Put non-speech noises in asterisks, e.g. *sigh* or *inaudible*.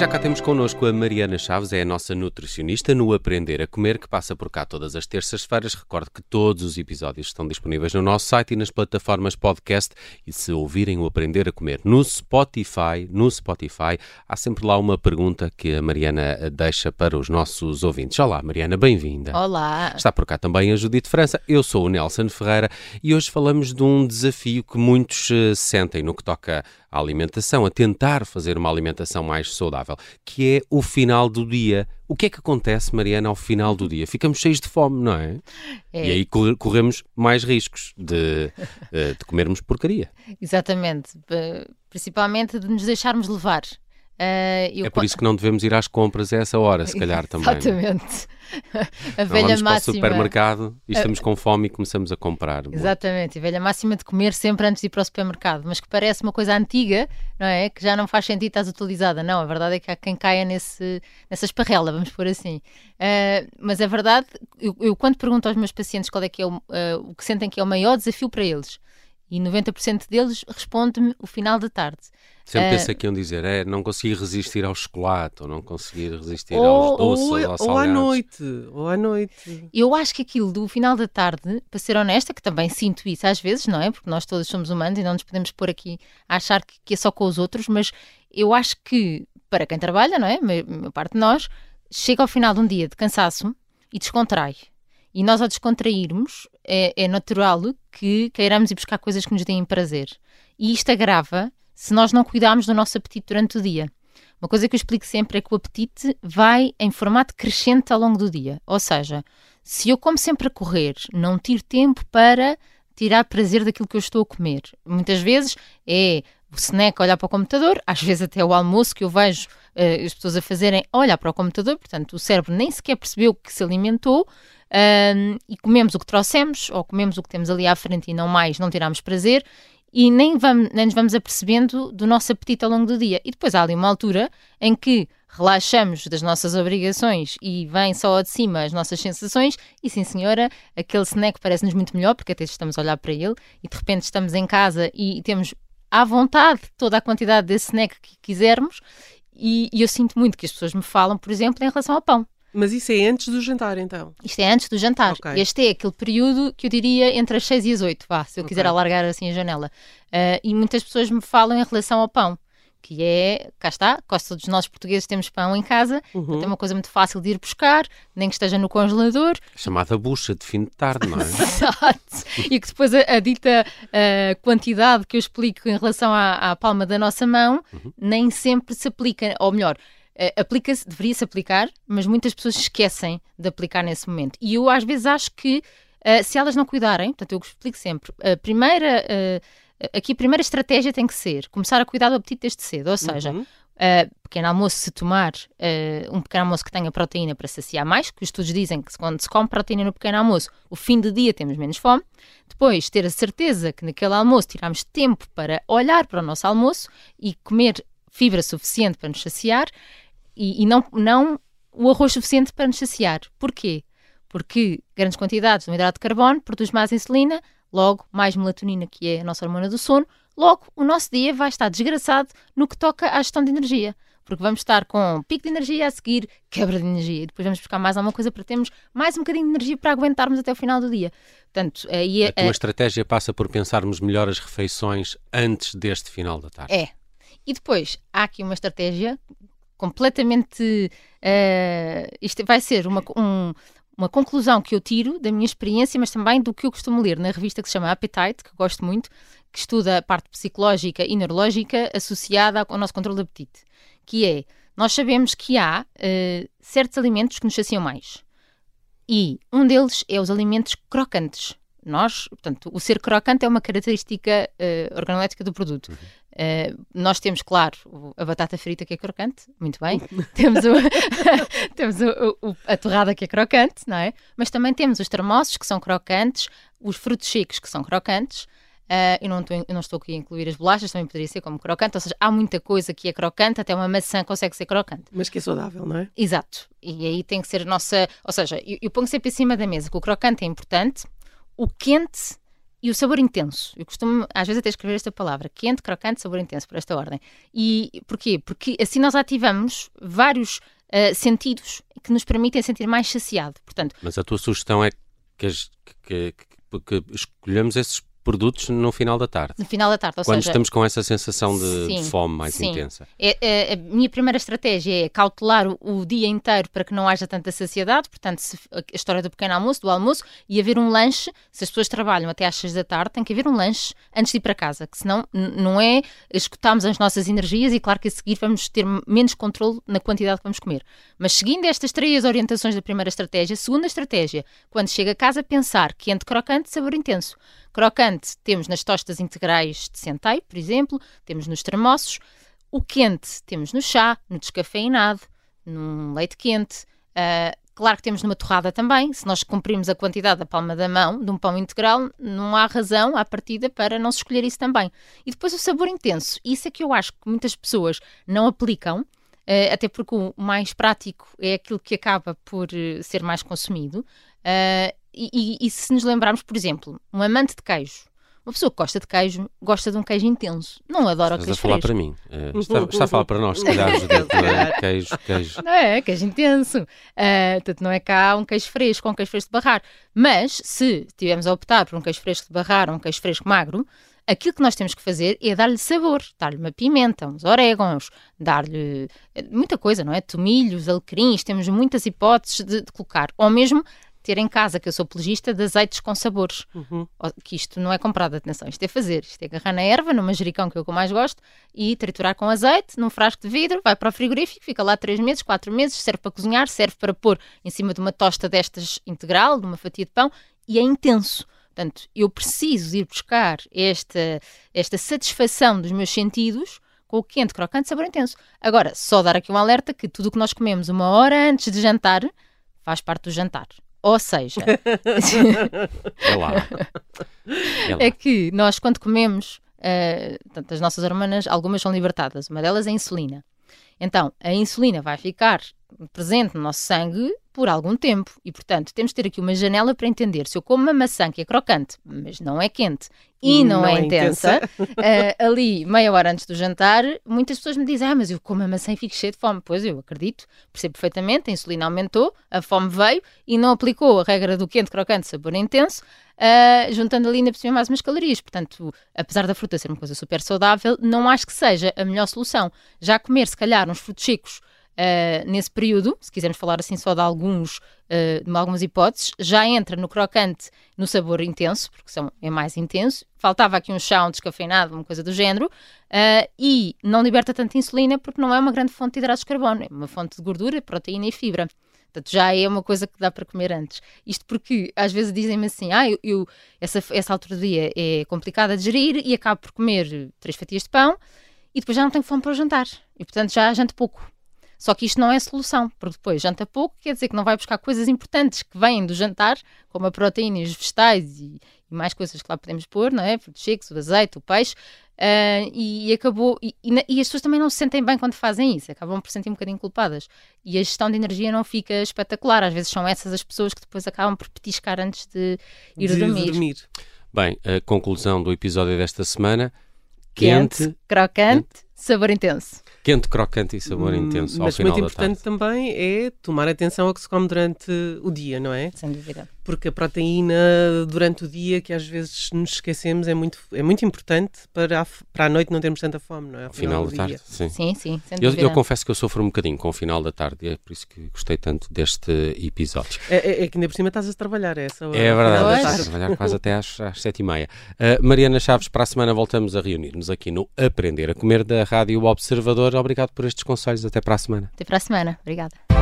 Já cá temos connosco a Mariana Chaves, é a nossa nutricionista no Aprender a Comer, que passa por cá todas as terças-feiras. Recordo que todos os episódios estão disponíveis no nosso site e nas plataformas podcast. E se ouvirem o Aprender a Comer no Spotify, no Spotify, há sempre lá uma pergunta que a Mariana deixa para os nossos ouvintes. Olá, Mariana, bem-vinda. Olá. Está por cá também a Judite França. Eu sou o Nelson Ferreira e hoje falamos de um desafio que muitos uh, sentem no que toca à alimentação, a tentar fazer uma alimentação mais saudável, que é o final do dia. O que é que acontece, Mariana, ao final do dia? Ficamos cheios de fome, não é? é. E aí corremos mais riscos de, *laughs* eh, de comermos porcaria. Exatamente. Principalmente de nos deixarmos levar. Uh. É por isso que não devemos ir às compras a essa hora, se *laughs* calhar também. É? Exatamente. A velha vamos máxima. Para o supermercado e estamos com fome e começamos a comprar. Exatamente. A velha máxima de comer sempre antes de ir para o supermercado, mas que parece uma coisa antiga, não é? Que já não faz sentido estar atualizada. Não, a verdade é que há quem caia nesse, nessa esparrela, vamos pôr assim. Uh, mas a verdade, eu, eu, quando pergunto aos meus pacientes qual é que é o, uh, o que sentem que é o maior desafio para eles, e 90% deles responde-me o final da tarde. Sempre uh, pensei que iam dizer, é, não consegui resistir ao chocolate, ou não consegui resistir ou, aos doces, ou, aos salgados. Ou à noite, ou à noite. Eu acho que aquilo do final da tarde, para ser honesta, que também sinto isso às vezes, não é? Porque nós todos somos humanos e não nos podemos pôr aqui a achar que, que é só com os outros, mas eu acho que, para quem trabalha, não é? A maior parte de nós, chega ao final de um dia de cansaço e descontrai. E nós, ao descontrairmos, é, é natural que queiramos ir buscar coisas que nos deem prazer. E isto agrava se nós não cuidarmos do nosso apetite durante o dia. Uma coisa que eu explico sempre é que o apetite vai em formato crescente ao longo do dia. Ou seja, se eu como sempre a correr, não tiro tempo para tirar prazer daquilo que eu estou a comer. Muitas vezes é o snack olhar para o computador, às vezes até o almoço que eu vejo uh, as pessoas a fazerem olhar para o computador, portanto o cérebro nem sequer percebeu que se alimentou uh, e comemos o que trouxemos ou comemos o que temos ali à frente e não mais, não tiramos prazer e nem, vamos, nem nos vamos apercebendo do nosso apetite ao longo do dia. E depois há ali uma altura em que relaxamos das nossas obrigações e vem só de cima as nossas sensações, e sim senhora, aquele snack parece-nos muito melhor, porque até estamos a olhar para ele, e de repente estamos em casa e temos à vontade toda a quantidade desse snack que quisermos, e, e eu sinto muito que as pessoas me falam, por exemplo, em relação ao pão. Mas isso é antes do jantar, então? Isto é antes do jantar. Okay. Este é aquele período que eu diria entre as 6 e as 8, vá, se eu okay. quiser alargar assim a janela. Uh, e muitas pessoas me falam em relação ao pão, que é, cá está, quase todos nós portugueses temos pão em casa, uhum. então é uma coisa muito fácil de ir buscar, nem que esteja no congelador. Chamada bucha de fim de tarde, não é? *laughs* Exato. e que depois a, a dita uh, quantidade que eu explico em relação à, à palma da nossa mão, uhum. nem sempre se aplica, ou melhor, Uh, aplica-se, deveria-se aplicar, mas muitas pessoas esquecem de aplicar nesse momento. E eu às vezes acho que uh, se elas não cuidarem, portanto eu explico sempre, a primeira, uh, aqui a primeira estratégia tem que ser começar a cuidar do apetite desde cedo, ou seja, uhum. Uh, pequeno almoço, se tomar uh, um pequeno almoço que tenha proteína para saciar mais, que os estudos dizem que quando se come proteína no pequeno almoço, o fim do dia temos menos fome. Depois, ter a certeza que naquele almoço tiramos tempo para olhar para o nosso almoço e comer fibra suficiente para nos saciar e, e não, não o arroz suficiente para nos saciar. Porquê? Porque grandes quantidades de um hidrato de carbono produz mais insulina, logo mais melatonina, que é a nossa hormona do sono, logo o nosso dia vai estar desgraçado no que toca à gestão de energia. Porque vamos estar com pico de energia a seguir, quebra de energia, e depois vamos buscar mais alguma coisa para termos mais um bocadinho de energia para aguentarmos até o final do dia. Portanto, aí, a tua a... estratégia passa por pensarmos melhor as refeições antes deste final da tarde. É. E depois, há aqui uma estratégia completamente. Uh, isto vai ser uma, um, uma conclusão que eu tiro da minha experiência, mas também do que eu costumo ler na revista que se chama Appetite, que gosto muito, que estuda a parte psicológica e neurológica associada ao nosso controle de apetite. Que é, nós sabemos que há uh, certos alimentos que nos saciam mais. E um deles é os alimentos crocantes. Nós, portanto, o ser crocante é uma característica uh, organolética do produto. Uhum. Uh, nós temos, claro, a batata frita que é crocante, muito bem. *laughs* temos o, *laughs* temos o, o, a torrada que é crocante, não é? Mas também temos os termossos que são crocantes, os frutos secos que são crocantes. Uh, eu, não estou, eu não estou aqui a incluir as bolachas, também poderia ser como crocante, ou seja, há muita coisa que é crocante, até uma maçã consegue ser crocante. Mas que é saudável, não é? Exato. E aí tem que ser a nossa. Ou seja, eu, eu ponho sempre em cima da mesa que o crocante é importante, o quente e o sabor intenso. Eu costumo, às vezes, até escrever esta palavra: quente, crocante, sabor intenso, por esta ordem. E porquê? Porque assim nós ativamos vários uh, sentidos que nos permitem sentir mais saciado. Portanto, Mas a tua sugestão é que, que- que- que escolhemos esses produtos no final da tarde. no final da tarde, ou Quando seja, estamos com essa sensação de, Sim, fome mais sim. intensa. É, é, a minha primeira estratégia é cautelar o, o dia inteiro para que não haja tanta saciedade, portanto, se- a história do pequeno almoço, do almoço, e haver um lanche, se as pessoas trabalham até às 6 da tarde, tem que haver um lanche antes de ir para casa, que senão não é escutarmos as nossas energias e claro que a seguir vamos ter menos controle na quantidade que vamos comer. Mas seguindo estas três orientações da primeira estratégia, segunda estratégia, quando chega a casa, pensar quente, crocante, sabor intenso. Crocante temos nas tostas integrais de centeio, por exemplo, temos nos termossos, o quente temos no chá, no descafeinado, num leite quente. ah, claro que temos numa torrada também. Se nós cumprirmos a quantidade da palma da mão de um pão integral, não há razão à partida para não se escolher isso também. E depois o sabor intenso. Isso é que eu acho que muitas pessoas não aplicam. ah, até porque o mais prático é aquilo que acaba por eh, ser mais consumido. Ah, e, e- e se nos lembrarmos, por exemplo, um amante de queijo, uma pessoa que gosta de queijo, gosta de um queijo intenso, não adora o Estás a queijo falar fresco. para mim. Eh, *laughs* está, está a falar para nós, se calhar, *laughs* não é? Queijo, queijo. Não é, queijo intenso. Ah, portanto, não é cá um queijo fresco ou um queijo fresco de barrar. Mas, se tivermos a optar por um queijo fresco de barrar ou um queijo fresco magro, aquilo que nós temos que fazer é dar-lhe sabor, dar-lhe uma pimenta, uns orégãos, dar-lhe eh, muita coisa, não é? Tomilhos, alecrins, temos muitas hipóteses de, de colocar. Ou mesmo ter em casa, que eu sou apologista, de azeites com sabores. Uhum. Que isto não é comprado, atenção, isto é fazer. Isto é agarrar na erva, no manjericão, que é o que eu mais gosto, e triturar com azeite, num frasco de vidro, vai para o frigorífico, fica lá 3 meses, 4 meses, serve para cozinhar, serve para pôr em cima de uma tosta destas integral, de uma fatia de pão, e é intenso. Portanto, eu preciso ir buscar esta, esta satisfação dos meus sentidos com o quente, crocante, sabor intenso. Agora, só dar aqui um alerta que tudo o que nós comemos uma hora antes de jantar faz parte do jantar. Ou seja, É lá. É lá. é que nós, quando comemos, portanto, as nossas hormonas, algumas são libertadas, uma delas é a insulina. Então, a insulina vai ficar presente no nosso sangue por algum tempo e, portanto, temos de ter aqui uma janela para entender se eu como uma maçã que é crocante, mas não é quente e não, é, intensa, eh, ali meia hora antes do jantar, muitas pessoas me dizem: Ah, mas eu como a maçã e fico cheio de fome. Pois eu acredito, percebo perfeitamente, a insulina aumentou, a fome veio e não aplicou a regra do quente, crocante, sabor intenso, ah, juntando ali ainda por cima mais umas calorias. Portanto, apesar da fruta ser uma coisa super saudável, não acho que seja a melhor solução. Já comer, se calhar, uns frutos secos ah, nesse período, se quisermos falar assim só de alguns, ah, de algumas hipóteses, já entra no crocante, no sabor intenso, porque são, é mais intenso. Faltava aqui um chá, um descafeinado, uma coisa do género, ah, e não liberta tanta insulina porque não é uma grande fonte de hidratos de carbono, é uma fonte de gordura, proteína e fibra. Portanto, já é uma coisa que dá para comer antes. Isto porque às vezes dizem-me assim: ah, eu, eu- essa, essa altura do dia é complicada de gerir e acabo por comer três fatias de pão e depois já não tenho fome para o jantar. E portanto já janto pouco. Só que isto não é a solução, porque depois janta pouco, quer dizer que não vai buscar coisas importantes que vêm do jantar, como a proteína e os vegetais e, e mais coisas que lá podemos pôr, não é? Frutos secos, o azeite, o peixe, ah, e, e acabou. E, e as pessoas também não se sentem bem quando fazem isso, acabam por se sentir um bocadinho culpadas. E a gestão de energia não fica espetacular. Às vezes são essas as pessoas que depois acabam por petiscar antes de ir de dormir. Bem, a conclusão do episódio desta semana: Quente, quente, crocante, sabor intenso. quente, crocante e sabor Hum, intenso ao Mas final muito da importante tarde. também é tomar atenção ao que se come durante o dia, não é? Sem dúvida. Porque a proteína durante o dia, que às vezes nos esquecemos, é muito, é muito importante para a, para a noite não termos tanta fome, não é? Ao final da do tarde, dia. sim. Sim, sim, sem Eu, dúvida. eu confesso que eu sofro um bocadinho com o final da tarde e é por isso que gostei tanto deste episódio. É, é- é que ainda por cima estás a trabalhar, é essa hora, É ao final verdade, da estou a trabalhar quase até às, às sete e meia. Uh, Mariana Chaves, para a semana voltamos a reunir-nos aqui no Aprender a Comer da Rádio Observador. Obrigado por estes conselhos. Até para a semana. Até para a semana. Obrigada.